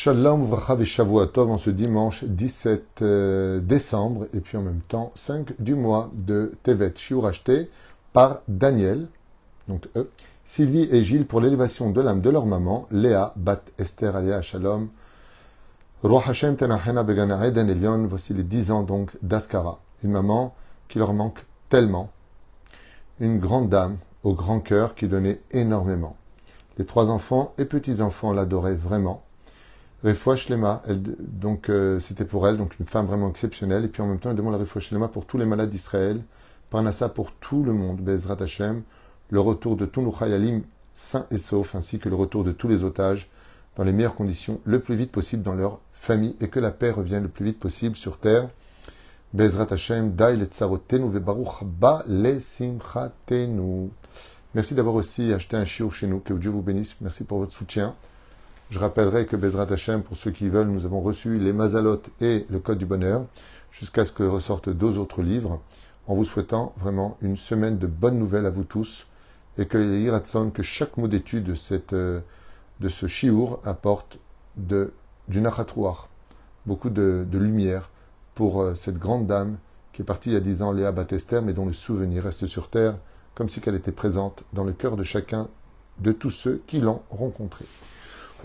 Shalom Vracha Shavuatov en ce dimanche 17 euh, décembre et puis en même temps 5 du mois de Tevet, Shiur acheté par Daniel, donc eux, Sylvie et Gilles pour l'élévation de l'âme de leur maman, Léa, Bat Esther Alia Shalom, Roi Hashem Tenachena Begana Elion, voici les 10 ans donc d'Askara, une maman qui leur manque tellement, une grande dame au grand cœur qui donnait énormément. Les trois enfants et petits-enfants l'adoraient vraiment. Refoua Shlema, donc euh, c'était pour elle, donc une femme vraiment exceptionnelle. Et puis en même temps, elle demande la Refoua Shlema pour tous les malades d'Israël, Parnassa pour tout le monde, Bezrat Hashem, le retour de tous nos Chayalim sains et saufs, ainsi que le retour de tous les otages dans les meilleures conditions, le plus vite possible dans leur famille, et que la paix revienne le plus vite possible sur terre. Bezrat Hashem, Dai le Tsarotenu Vebaruch Ba le Simchatenu. Merci d'avoir aussi acheté un chiot chez nous. Que Dieu vous bénisse. Merci pour votre soutien. Je rappellerai que Bezrat Hashem, pour ceux qui veulent, nous avons reçu les Mazalot et le Code du Bonheur, jusqu'à ce que ressortent deux autres livres, en vous souhaitant vraiment une semaine de bonnes nouvelles à vous tous, et que Iratson, que chaque mot d'étude de, cette, euh, de ce Shiur apporte du Nachatrouar, beaucoup de, lumière pour euh, cette grande dame qui est partie il y a dix ans, Léa Batester, mais dont le souvenir reste sur terre, comme si qu'elle était présente dans le cœur de chacun de tous ceux qui l'ont rencontrée.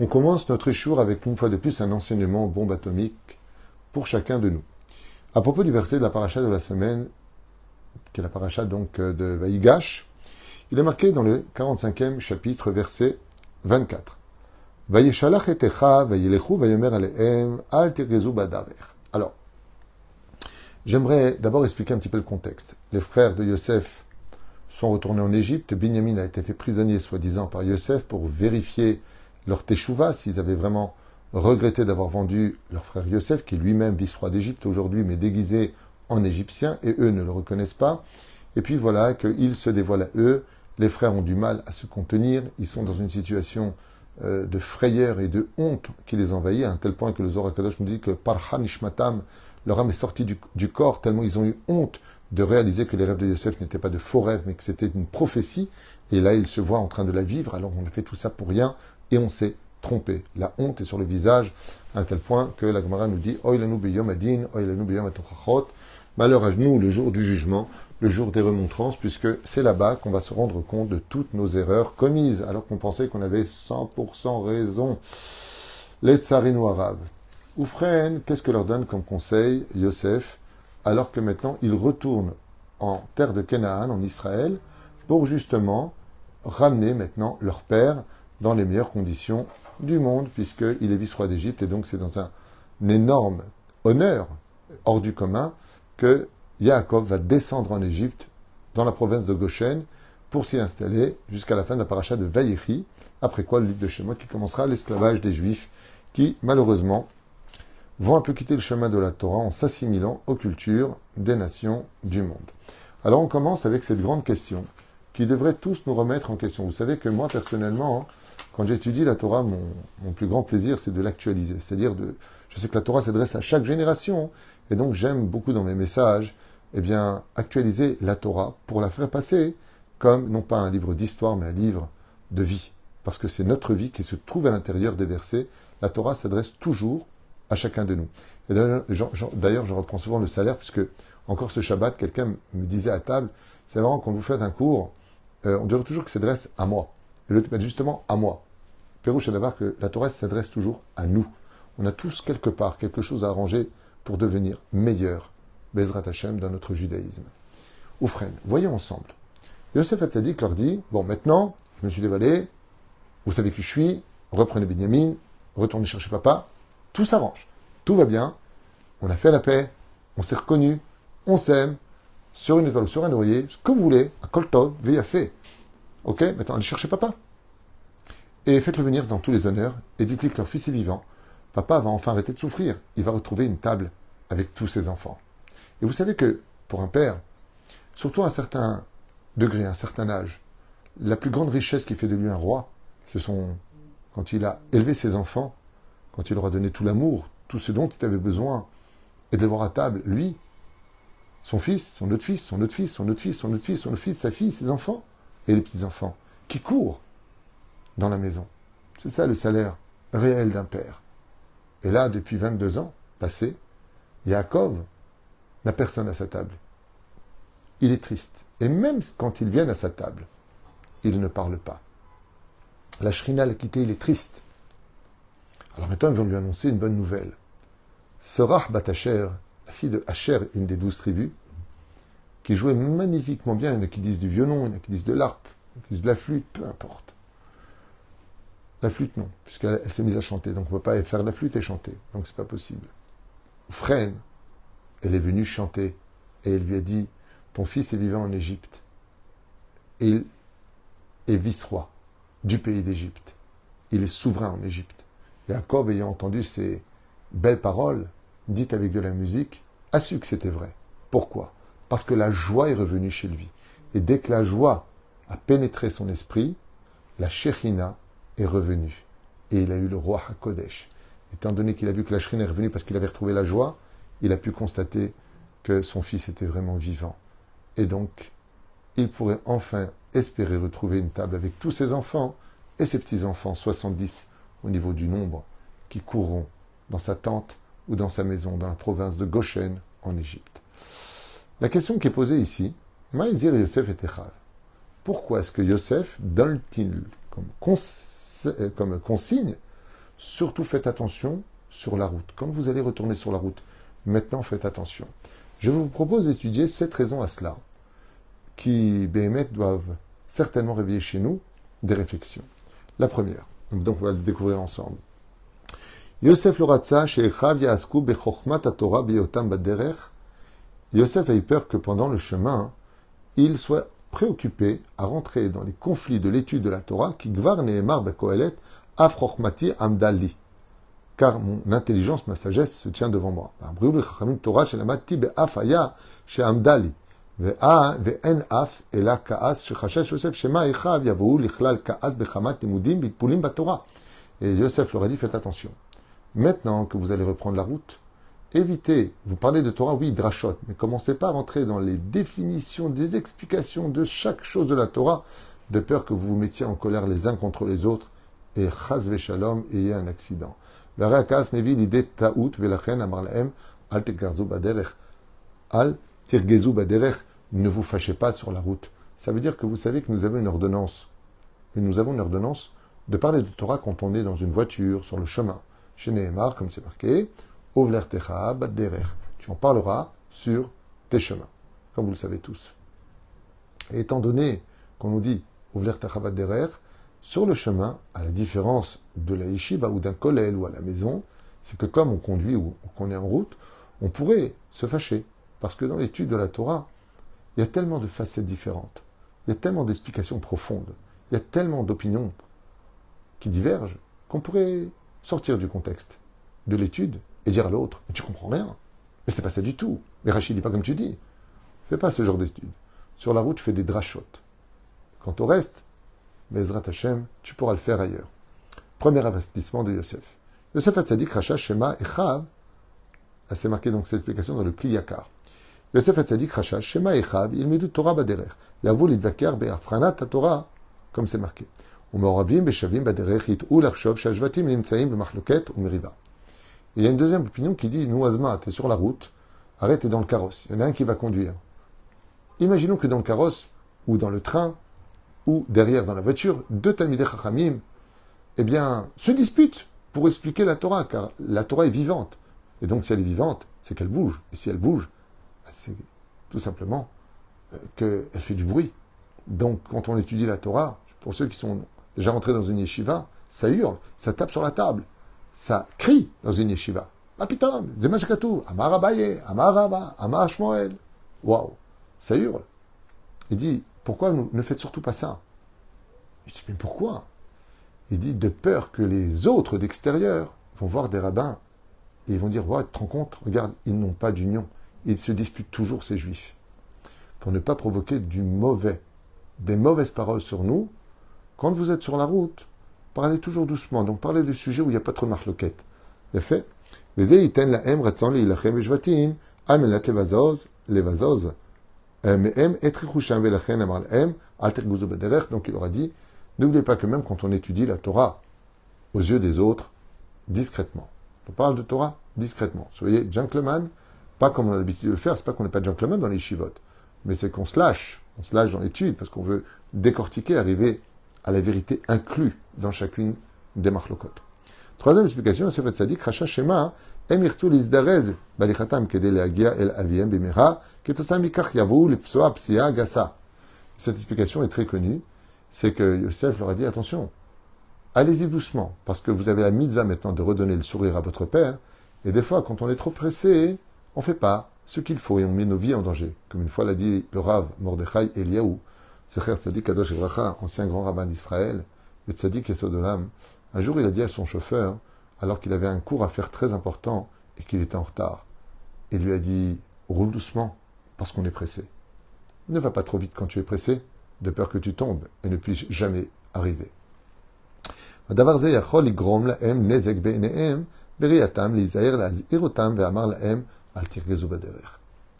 On commence notre échour avec une fois de plus un enseignement bombe atomique pour chacun de nous. À propos du verset de la paracha de la semaine, qui est la paracha donc de Vaïgash, il est marqué dans le 45e chapitre, verset 24. Alors, j'aimerais d'abord expliquer un petit peu le contexte. Les frères de Yosef sont retournés en Égypte. Binyamin a été fait prisonnier, soi-disant, par Yosef pour vérifier leur teshuva, s'ils avaient vraiment regretté d'avoir vendu leur frère Yosef, qui lui-même vice-roi d'Égypte aujourd'hui, mais déguisé en égyptien, et eux ne le reconnaissent pas. Et puis voilà qu'ils se dévoilent à eux. Les frères ont du mal à se contenir. Ils sont dans une situation euh, de frayeur et de honte qui les envahit, à un tel point que le Zohar Kadosh nous dit que Parhan Ishmatam, leur âme est sortie du, du, corps, tellement ils ont eu honte de réaliser que les rêves de Yosef n'étaient pas de faux rêves, mais que c'était une prophétie. Et là, ils se voient en train de la vivre. Alors on a fait tout ça pour rien et on s'est trompé. La honte est sur le visage à tel point que la Gemara nous dit Malheur à nous le jour du jugement, le jour des remontrances, puisque c'est là-bas qu'on va se rendre compte de toutes nos erreurs commises, alors qu'on pensait qu'on avait 100% raison. Les tsarino arabes. Oufren, qu'est-ce que leur donne comme conseil Yosef, alors que maintenant ils retournent en terre de Canaan, en Israël, pour justement ramener maintenant leur père dans les meilleures conditions du monde, puisqu'il est vice-roi d'Égypte, et donc c'est dans un, énorme honneur hors du commun que Yaakov va descendre en Égypte, dans la province de Goshen, pour s'y installer jusqu'à la fin de la paracha de Vaïri, après quoi le livre de Shemot qui commencera l'esclavage des Juifs, qui malheureusement vont un peu quitter le chemin de la Torah en s'assimilant aux cultures des nations du monde. Alors on commence avec cette grande question qui devrait tous nous remettre en question. Vous savez que moi personnellement, hein, quand j'étudie la Torah, mon, plus grand plaisir, c'est de l'actualiser. C'est-à-dire, de, je sais que la Torah s'adresse à chaque génération, et donc j'aime beaucoup dans mes messages, eh bien, actualiser la Torah pour la faire passer comme, non pas un livre d'histoire, mais un livre de vie. Parce que c'est notre vie qui se trouve à l'intérieur des versets. La Torah s'adresse toujours à chacun de nous. Et d'ailleurs, je reprends souvent le salaire, puisque encore ce Shabbat, quelqu'un me disait à table, c'est marrant, quand vous faites un cours, euh, on dirait toujours que s'adresse à moi. Et le justement à moi. Pérouche d'abord que la Torah s'adresse toujours à nous. On a tous quelque part quelque chose à arranger pour devenir meilleur, Bezrat Hashem, dans notre judaïsme. Oufren, voyons ensemble. Yosef Hatzadik leur dit Bon, maintenant, je me suis dévalé, vous savez qui je suis, reprenez Benjamin, retournez chercher papa, tout s'arrange, tout va bien, on a fait la paix, on s'est reconnu, on s'aime, sur une étoile sur un oreiller, ce que vous voulez, un koltov, fait. Ok, maintenant allez chercher papa. Et faites-le venir dans tous les honneurs et dites-lui que leur fils est vivant. Papa va enfin arrêter de souffrir. Il va retrouver une table avec tous ses enfants. Et vous savez que pour un père, surtout à un certain degré, à un certain âge, la plus grande richesse qui fait de lui un roi, ce sont quand il a élevé ses enfants, quand il leur a donné tout l'amour, tout ce dont il avait besoin, et de les voir à table, lui, son fils, son autre fils, son autre fils, son autre fils, son autre fils, son autre fils, sa fille, ses enfants et les petits-enfants qui courent dans la maison. C'est ça le salaire réel d'un père. Et là, depuis 22 ans passés, Yaakov n'a personne à sa table. Il est triste. Et même quand ils viennent à sa table, il ne parle pas. La Shrina l'a quitté, il est triste. Alors maintenant, ils vont lui annoncer une bonne nouvelle. Serah Batacher, la fille de Hacher, une des douze tribus, qui jouait magnifiquement bien, il y en a qui disent du violon, il y en a qui disent de l'harpe, il y en a qui disent de la flûte, peu importe. La flûte, non, puisqu'elle s'est mise à chanter, donc on ne peut pas faire la flûte et chanter, donc c'est pas possible. Frêne, elle est venue chanter, et elle lui a dit, ton fils est vivant en Égypte, et il est vice-roi du pays d'Égypte. Il est souverain en Égypte. Jacob, ayant entendu ces belles paroles, dites avec de la musique, a su que c'était vrai. Pourquoi? Parce que la joie est revenue chez lui. Et dès que la joie a pénétré son esprit, la Shechina est revenue. Et il a eu le roi HaKodesh. Étant donné qu'il a vu que la Shechina est revenue parce qu'il avait retrouvé la joie, il a pu constater que son fils était vraiment vivant. Et donc, il pourrait enfin espérer retrouver une table avec tous ses enfants et ses petits-enfants, 70 au niveau du nombre, qui courront dans sa tente ou dans sa maison dans la province de Goshen en Égypte. La question qui est posée ici, Maïzir Yosef et Techav. Pourquoi est-ce que Yosef donne-t-il comme, euh, comme consigne Surtout faites attention sur la route. Quand vous allez retourner sur la route, maintenant faites attention. Je vous propose d'étudier sept raisons à cela qui, BMF, doivent certainement réveiller chez nous des réflexions. La première, donc on va le découvrir ensemble. Yosef Loratza, Torah Biotam. Yosef a eu peur que pendant le chemin, il soit préoccupé à rentrer dans les conflits de l'étude de la Torah qui gvarne et ben kohelet afrochmati amdali. Car mon intelligence, ma sagesse se tient devant moi. Et Yosef leur a dit, faites attention. Maintenant que vous allez reprendre la route, évitez, vous parlez de Torah, oui, drachot, mais commencez pas à rentrer dans les définitions, des explications de chaque chose de la Torah, de peur que vous vous mettiez en colère les uns contre les autres et chas shalom, ayez un accident. Varakas mevi l'idée taout velachen amarlahem al tegarzu baderech al tirgezu baderech. Ne vous fâchez pas sur la route. Ça veut dire que vous savez que nous avons une ordonnance. Et nous avons une ordonnance de parler de Torah quand on est dans une voiture, sur le chemin. Chez Nehemar, comme c'est marqué, tu en parleras sur tes chemins, comme vous le savez tous. Et étant donné qu'on nous dit sur le chemin, à la différence de la yeshiva ou d'un kollel ou à la maison, c'est que comme on conduit ou qu'on est en route, on pourrait se fâcher. Parce que dans l'étude de la Torah, il y a tellement de facettes différentes, il y a tellement d'explications profondes, il y a tellement d'opinions qui divergent qu'on pourrait sortir du contexte de l'étude et dire à l'autre Mais tu comprends rien. Mais c'est pas ça du tout. Mais Rachid dit pas comme tu dis. Fais pas ce genre d'études. Sur la route, tu fais des drachotes. Quant au reste, Bezrat Hashem, tu pourras le faire ailleurs. Premier investissement de Yosef. Yosef Hatzadik, Racha, Shema et Chav. C'est marqué donc cette explication dans le Kliyakar. יוסף הצדיק חשש שמא אחיו ילמדו תורה בדרך, יאהבו להתווכח בהפרנת התורה, comme c'est marqué. ומעורבים בשווים בדרך יטעו לחשוב שהשבטים נמצאים במחלוקת ומריבה. Il y a une deuxième opinion qui dit, nous, Azma, t'es sur la route, arrête, t'es dans le carrosse. Il y en a un qui va conduire. Imaginons que dans le carrosse, ou dans le train, ou derrière dans la voiture, deux Talmidei Chachamim, eh bien, se disputent pour expliquer la Torah, car la Torah est vivante. Et donc, si elle est vivante, c'est qu'elle bouge. Et si elle bouge, c'est tout simplement euh, qu'elle fait du bruit. Donc, quand on étudie la Torah, pour ceux qui sont déjà rentrés dans une yeshiva, ça hurle, ça tape sur la table, ça crie dans une yeshiva. Amar Abaye, Amar. Waouh, ça hurle. Il dit, pourquoi ne faites surtout pas ça? Il dit, mais pourquoi? Il dit, de peur que les autres d'extérieur vont voir des rabbins et ils vont dire, ouais, tu te rends compte, regarde, ils n'ont pas d'union il se dispute toujours ces juifs. Pour ne pas provoquer du mauvais, des mauvaises paroles sur nous, quand vous êtes sur la route, parlez toujours doucement. Donc parlez du sujet où il n'y a pas trop de marloquette. Les faits. Donc il aura dit, n'oubliez pas que même quand on étudie la Torah aux yeux des autres, discrètement, On parle de Torah discrètement. Soyez gentleman, pas comme on a l'habitude de le faire, c'est pas qu'on n'est pas gentleman dans les chivotes, mais c'est qu'on se lâche, on se lâche dans l'étude parce qu'on veut décortiquer, arriver à la vérité inclue dans chacune des marlokot. Troisième explication, c'est dit Racha Shema, emirtu lizdarez balichatam el aviem bimera, ketosam mikach yavu lipsoa psia gasa. Cette explication est très connue, c'est que Yosef leur a dit attention, allez-y doucement, parce que vous avez la mitzvah maintenant de redonner le sourire à votre père, et des fois, quand on est trop pressé, on ne fait pas ce qu'il faut et on met nos vies en danger. Comme une fois l'a dit le Rav Mordechai Eliaou, Secher Tzadik Kadosh Evracha, ancien grand rabbin d'Israël, le un jour il a dit à son chauffeur, alors qu'il avait un cours à faire très important et qu'il était en retard, il lui a dit roule doucement, parce qu'on est pressé. Ne va pas trop vite quand tu es pressé, de peur que tu tombes et ne puisses jamais arriver.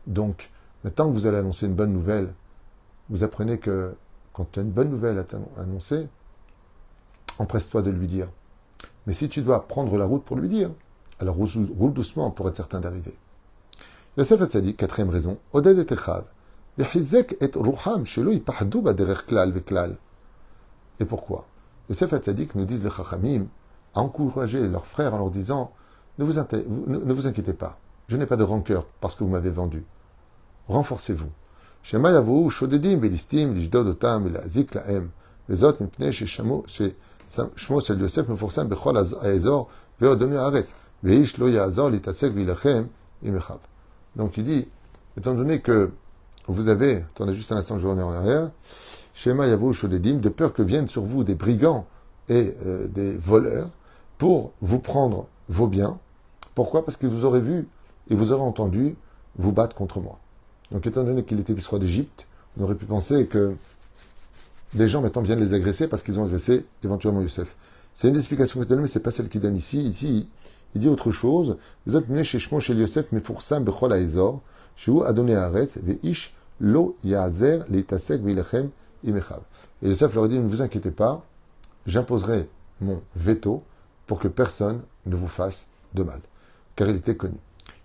Donc, maintenant que vous allez annoncer une bonne nouvelle, vous apprenez que quand tu as une bonne nouvelle à annoncer, empresse-toi de lui dire. Mais si tu dois prendre la route pour lui dire, alors roule doucement pour être certain d'arriver. Yosef Hatzadi, quatrième raison, Oded et Techav, et pourquoi? Yosef Hatzadik nous disent les Chachamim à encourager leurs frères en leur disant ne vous, ne vous inquiétez pas, je n'ai pas de rancœur parce que vous m'avez vendu. Renforcez-vous. Shema yavu shodedim belistim lishdod otam elazik laem vezot mipnei sheshamo Donc il dit, étant donné que vous avez, attendez juste un instant, je reviens en arrière, Shema de peur que viennent sur vous des brigands et euh, des voleurs pour vous prendre vos biens. Pourquoi? Parce qu'ils vous auraient vu et vous auraient entendu vous battre contre moi. Donc, étant donné qu'il était vice-roi d'Égypte, on aurait pu penser que des gens maintenant viennent les agresser parce qu'ils ont agressé éventuellement Youssef. C'est une explication que donne, mais c'est pas celle qu'il donne ici. Ici, il dit autre chose. Vous êtes chez chez Youssef, mais pour ça, chez Lo Vilechem, Imechav. Et Yosef leur dit, ne vous inquiétez pas, j'imposerai mon veto pour que personne ne vous fasse de mal. Car il était connu.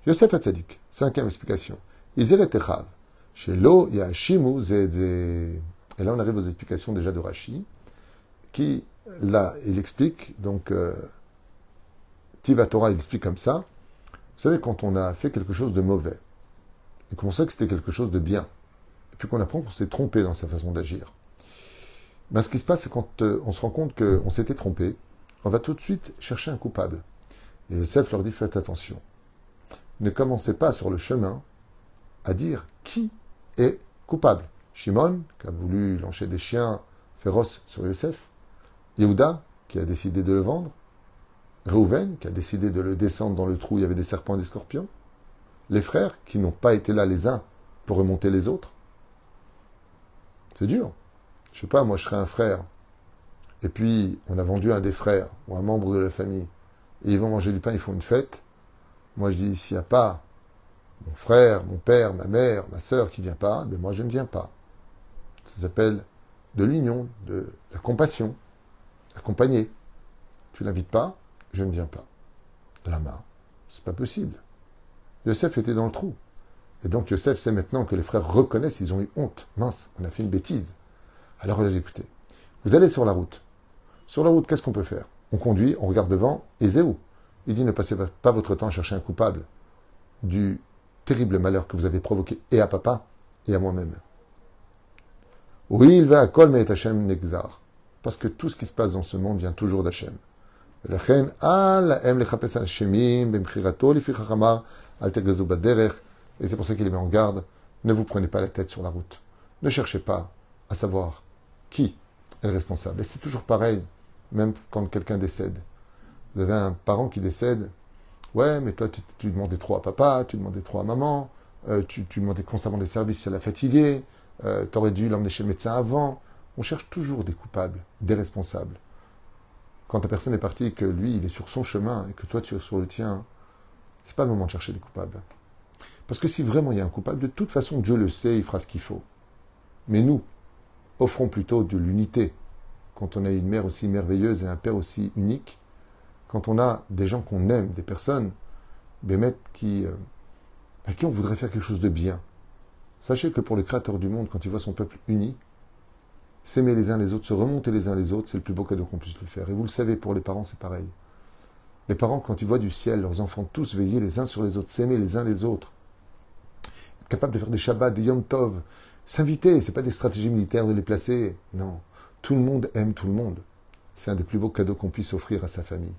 Yosef Hatzadik, cinquième explication. Izer. Chez Lo Yashimu Zedze. Et là, on arrive aux explications déjà de Rashi, qui, là, il explique, donc, euh, Tiva Torah, il explique comme ça. Vous savez, quand on a fait quelque chose de mauvais, et qu'on sait que c'était quelque chose de bien, et puis qu'on apprend qu'on s'est trompé dans sa façon d'agir, ben, ce qui se passe, c'est quand euh, on se rend compte qu'on s'était trompé, on va tout de suite chercher un coupable. Et Yosef leur dit faites attention. Ne commencez pas sur le chemin à dire qui est coupable. Shimon, qui a voulu lancer des chiens féroces sur Yosef. Yehuda, qui a décidé de le vendre. Reuven, qui a décidé de le descendre dans le trou où il y avait des serpents et des scorpions les frères qui n'ont pas été là les uns pour remonter les autres. C'est dur. Je sais pas, moi je serais un frère. Et puis on a vendu un des frères ou un membre de la famille. Et ils vont manger du pain, ils font une fête. Moi je dis, s'il n'y a pas mon frère, mon père, ma mère, ma soeur qui ne vient pas, ben moi je ne viens pas. Ça s'appelle de l'union, de la compassion. Accompagner. Tu l'invites pas, je ne viens pas. La main. C'est pas possible. Yosef était dans le trou. Et donc Yosef sait maintenant que les frères reconnaissent, ils ont eu honte. Mince, on a fait une bêtise. Alors écoutez, vous allez sur la route. Sur la route, qu'est-ce qu'on peut faire? On conduit, on regarde devant, et Zéou. Il dit ne passez pas votre temps à chercher un coupable du terrible malheur que vous avez provoqué et à papa et à moi-même. Oui, il va à Kol et Hachem Nexar. Parce que tout ce qui se passe dans ce monde vient toujours d'Hachem. Et c'est pour ça qu'il les met en garde. Ne vous prenez pas la tête sur la route. Ne cherchez pas à savoir qui est le responsable. Et c'est toujours pareil, même quand quelqu'un décède. Vous avez un parent qui décède. Ouais, mais toi, tu, demandais trop à papa, tu demandais trop à maman, euh, tu, demandais constamment des services, tu l'as fatigué, euh, tu aurais dû l'emmener chez le médecin avant. On cherche toujours des coupables, des responsables. Quand la personne est partie et que lui, il est sur son chemin et que toi, tu es sur le tien, c'est pas le moment de chercher des coupables. Parce que si vraiment il y a un coupable, de toute façon, Dieu le sait, il fera ce qu'il faut. Mais nous, offrons plutôt de l'unité. Quand on a une mère aussi merveilleuse et un père aussi unique, quand on a des gens qu'on aime, des personnes, Bémet, qui, euh, à qui on voudrait faire quelque chose de bien. Sachez que pour le Créateur du monde, quand il voit son peuple uni, s'aimer les uns les autres, se remonter les uns les autres, c'est le plus beau cadeau qu'on puisse lui faire. Et vous le savez, pour les parents, c'est pareil. Les parents, quand ils voient du ciel leurs enfants tous veiller les uns sur les autres, s'aimer les uns les autres, être capable de faire des Shabbats, des Yom Tov, s'inviter, c'est pas des stratégies militaires de les placer. Non. Tout le monde aime tout le monde. C'est un des plus beaux cadeaux qu'on puisse offrir à sa famille.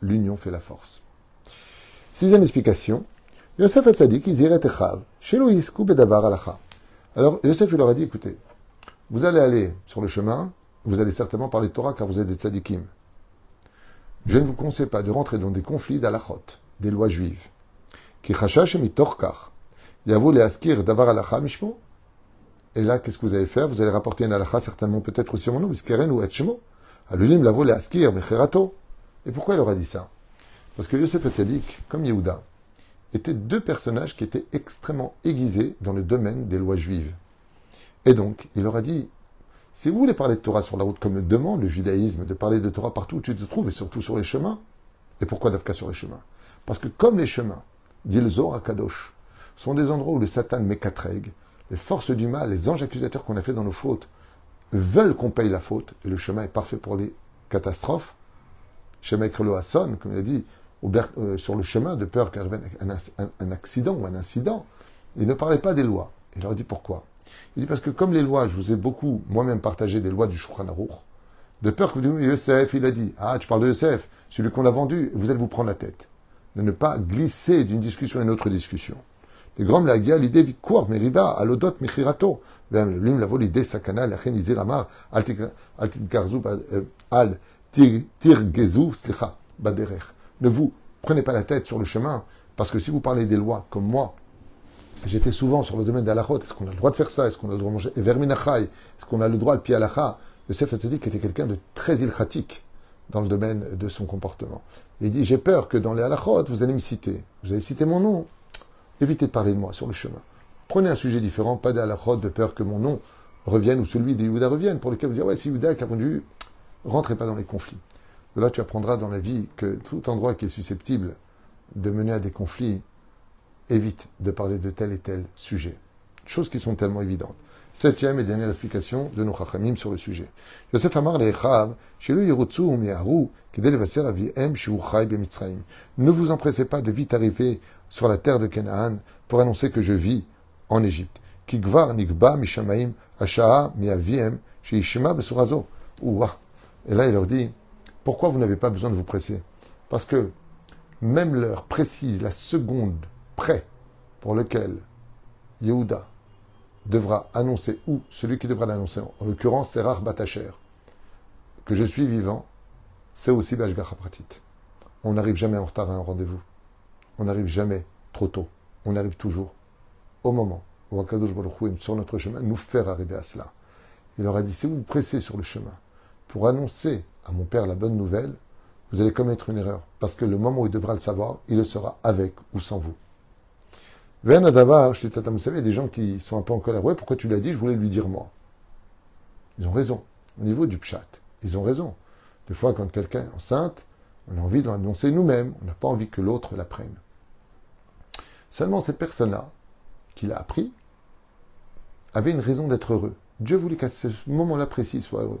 L'union fait la force. Sixième explication. Yosef Hatzadik, Iziret Echav, Shelo Yisku Bedavar Alacha. Alors, Yosef, il leur a dit, écoutez, vous allez aller sur le chemin, vous allez certainement parler de Torah car vous êtes des tzadikim. Je ne vous conseille pas de rentrer dans des conflits d'alachot, des lois juives. Mitorkar. Yavo le askir davar alacha mishmo. Et là, qu'est-ce que vous allez faire? Vous allez rapporter un alacha, certainement peut-être aussi mon nom, biskeren ou etchemo. Alulim lavo le askir mecherato. Et pourquoi il leur a dit ça? Parce que Yosef Tzadik, comme Yehuda, étaient deux personnages qui étaient extrêmement aiguisés dans le domaine des lois juives. Et donc, il leur a dit, si vous voulez parler de Torah sur la route, comme le demande le judaïsme, de parler de Torah partout où tu te trouves, et surtout sur les chemins, et pourquoi d'Afka sur les chemins? Parce que comme les chemins, dit le Zohar Kadosh, sont des endroits où le Satan mécatrègue, les forces du mal, les anges accusateurs qu'on a fait dans nos fautes, veulent qu'on paye la faute, et le chemin est parfait pour les catastrophes. Ekrelo Hasson, comme il a dit, euh, sur le chemin, de peur qu'arrive un, un, accident ou un incident. Il ne parlait pas des lois. Il leur dit pourquoi Il dit parce que comme les lois, je vous ai beaucoup moi-même partagé des lois du Shulchan de peur que vous disiez, Yosef, il a dit, ah, tu parles de Yosef, celui qu'on a vendu, vous allez vous prendre la tête. De ne pas glisser d'une discussion à une autre discussion. Les grands l'idée meriba, alodot. Lim l'idée sakana, la chen garzu, al tirgezu, slicha, baderer ne vous prenez pas la tête sur le chemin, parce que si vous parlez des lois comme moi, j'étais souvent sur le domaine d'Alachot, est-ce qu'on a le droit de faire ça? Est-ce qu'on a le droit de manger? Verminachai Est-ce qu'on a le droit de pied alacha Le Sef Tzadik était quelqu'un de très ilchatique dans le domaine de son comportement. il dit, j'ai peur que dans les halachot, vous allez me citer. Vous allez citer mon nom. Évitez de parler de moi sur le chemin. Prenez un sujet différent, pas des de peur que mon nom revienne ou celui de Yehuda revienne, pour lequel vous dire, ouais, si Yehuda a répondu, rentrez pas dans les conflits. Là, tu apprendras dans la vie que tout endroit qui est susceptible de mener à des conflits, évite de parler de tel et tel sujet. Choses qui sont tellement évidentes. Septième et dernière explication de nos chachamim sur le sujet. Yosef Amar le'echav, Ne vous empressez pas de vite arriver sur la terre de Canaan pour annoncer que je vis en Égypte. Kigvar nikba mishamaim besurazo. Et là, il leur dit, pourquoi vous n'avez pas besoin de vous presser? Parce que même l'heure précise, la seconde près pour lequel Yehuda devra annoncer, ou celui qui devra l'annoncer, en l'occurrence c'est Rach Batacher, que je suis vivant, c'est aussi Bashgacha Pratit. On n'arrive jamais en retard à un rendez-vous. On n'arrive jamais trop tôt. On arrive toujours au moment où Akadosh Baruch sur notre chemin, nous faire arriver à cela. Il leur a dit, si vous pressez sur le chemin pour annoncer à mon père la bonne nouvelle, vous allez commettre une erreur. Parce que le moment où il devra le savoir, il le sera avec ou sans vous. Vous savez, des gens qui sont un peu en colère. Ouais, pourquoi tu l'as dit? Je voulais lui dire moi. Ils ont raison. Au niveau du pchat, ils ont raison. Des fois, quand quelqu'un est enceinte, on a envie de l'annoncer nous-mêmes. On n'a pas envie que l'autre l'apprenne. Seulement, cette personne-là, qui l'a appris, avait une raison d'être heureux. Dieu voulait qu'à ce moment-là précis, il soit heureux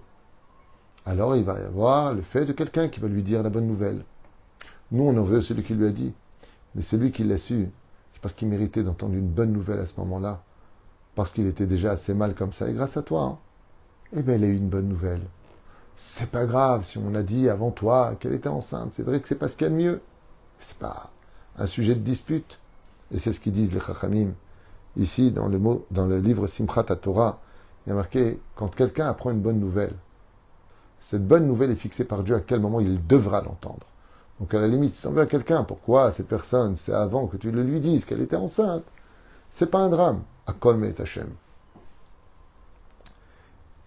alors il va y avoir le fait de quelqu'un qui va lui dire la bonne nouvelle. Nous, on en veut celui qui lui a dit. Mais celui qui l'a su, c'est parce qu'il méritait d'entendre une bonne nouvelle à ce moment-là. Parce qu'il était déjà assez mal comme ça. Et grâce à toi, hein, eh bien, il a eu une bonne nouvelle. C'est pas grave si on a dit avant toi qu'elle était enceinte. C'est vrai que c'est pas ce qu'il y a de mieux. C'est pas un sujet de dispute. Et c'est ce qu'ils disent les Chachamim. Ici, dans le, mot, dans le livre Simchat Torah, il y a marqué quand quelqu'un apprend une bonne nouvelle, cette bonne nouvelle est fixée par Dieu à quel moment il devra l'entendre. Donc à la limite, si tu en veux à quelqu'un, pourquoi cette personne, c'est avant que tu le lui dises qu'elle était enceinte? C'est pas un drame. À et Hashem.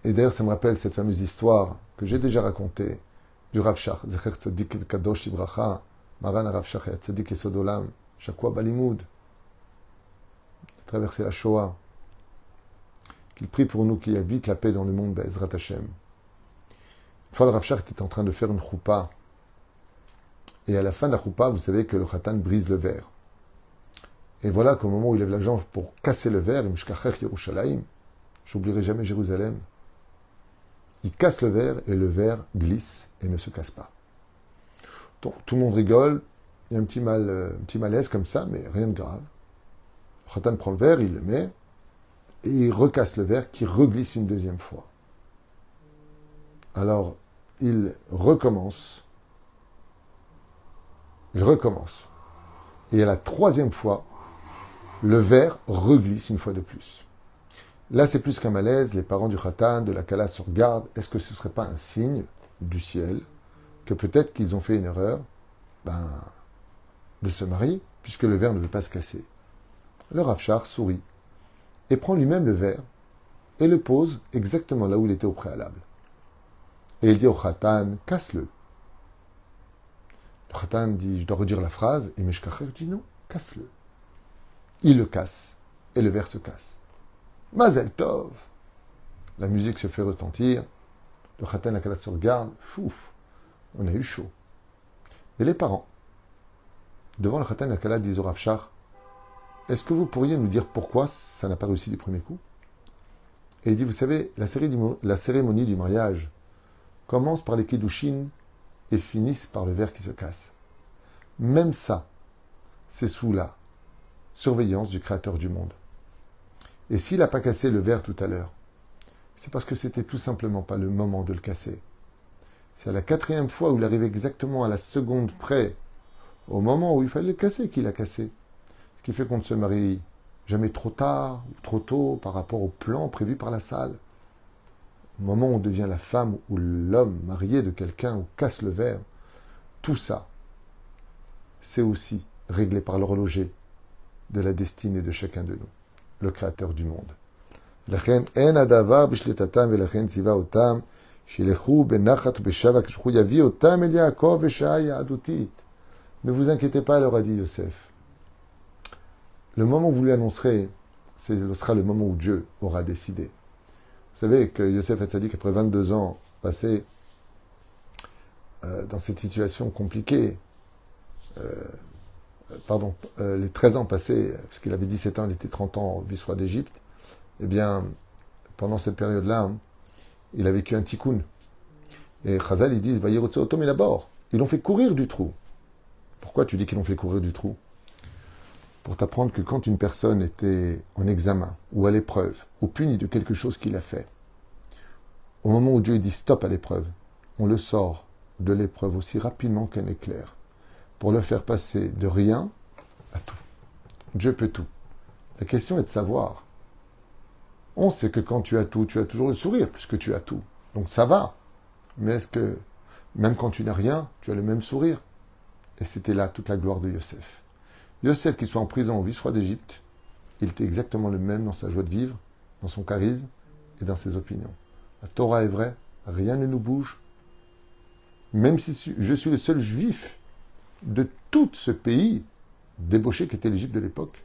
Et d'ailleurs, ça me rappelle cette fameuse histoire que j'ai déjà racontée du Rav Shach, Zecher Tzadik Kadosh Ibracha, Maran Rav Shach Tzadik Esodolam, Shakwa Balimoud, traverser la Shoah, qu'il prie pour nous ait vite la paix dans le monde, Bezrat Hashem. Une fois, le était en train de faire une choupa Et à la fin de la choupa, vous savez que le khatan brise le verre. Et voilà qu'au moment où il lève la jambe pour casser le verre, Yerushalayim, j'oublierai jamais Jérusalem, il casse le verre et le verre glisse et ne se casse pas. Donc tout le monde rigole, il y a un petit, mal, euh, un petit malaise comme ça, mais rien de grave. Khatan prend le verre, il le met, et il recasse le verre qui reglisse une deuxième fois. Alors, il recommence. Il recommence. Et à la troisième fois, le verre reglisse une fois de plus. Là, c'est plus qu'un malaise. Les parents du Khatan, de la Kala se regardent. Est-ce que ce ne serait pas un signe du ciel que peut-être qu'ils ont fait une erreur ben, de se marier, puisque le verre ne veut pas se casser? Le Rafchar sourit et prend lui-même le verre et le pose exactement là où il était au préalable. Et il dit au Khatan, casse-le. Le Khatan dit, je dois redire la phrase, et Meshkacher dit non, casse-le. Il le casse, et le verre se casse. Mazel Tov. La musique se fait retentir. Le Khatan Akala se regarde. Fouf, on a eu chaud. Et les parents, devant le Khatan Akala, disent au Rafshar Est-ce que vous pourriez nous dire pourquoi ça n'a pas réussi du premier coup? Et il dit Vous savez, la, la cérémonie du mariage commence par les Kiddushin et finissent par le verre qui se casse. Même ça, c'est sous la surveillance du Créateur du monde. Et s'il n'a pas cassé le verre tout à l'heure, c'est parce que c'était tout simplement pas le moment de le casser. C'est à la quatrième fois où il arrive exactement à la seconde près, au moment où il fallait le casser, qu'il a cassé. Ce qui fait qu'on ne se marie jamais trop tard ou trop tôt par rapport au plan prévu par la salle. Au moment où on devient la femme ou l'homme marié de quelqu'un ou casse le verre, tout ça, c'est aussi réglé par l'horloger de la destinée de chacun de nous le créateur du monde. Ne vous inquiétez pas, leur a dit Yosef. Le moment où vous lui annoncerez, ce sera le moment où Dieu aura décidé. Vous savez que Yosef a dit qu'après 22 ans passés euh, dans cette situation compliquée, euh, pardon, euh, les 13 ans passés, parce qu'il avait 17 ans, il était 30 ans vice-roi d'Égypte, eh bien, pendant cette période-là, hein, il a vécu un tikkun. Et Chazal, ils disent, bah, d'abord, ils l'ont fait courir du trou. Pourquoi tu dis qu'ils l'ont fait courir du trou? Pour t'apprendre que quand une personne était en examen, ou à l'épreuve, ou punie de quelque chose qu'il a fait, au moment où Dieu dit stop à l'épreuve, on le sort de l'épreuve aussi rapidement qu'un éclair pour le faire passer de rien à tout. Dieu peut tout. La question est de savoir. On sait que quand tu as tout, tu as toujours le sourire puisque tu as tout. Donc ça va. Mais est-ce que même quand tu n'as rien, tu as le même sourire? Et c'était là toute la gloire de Yosef. Yosef, qui soit en prison au vice-roi d'Égypte, il était exactement le même dans sa joie de vivre, dans son charisme et dans ses opinions. La Torah est vraie, rien ne nous bouge. Même si je suis le seul juif de tout ce pays débauché qu'était l'Égypte de l'époque,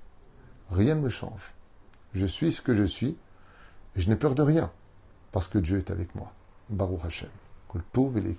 rien ne me change. Je suis ce que je suis et je n'ai peur de rien parce que Dieu est avec moi. Baruch Hashem. Kol et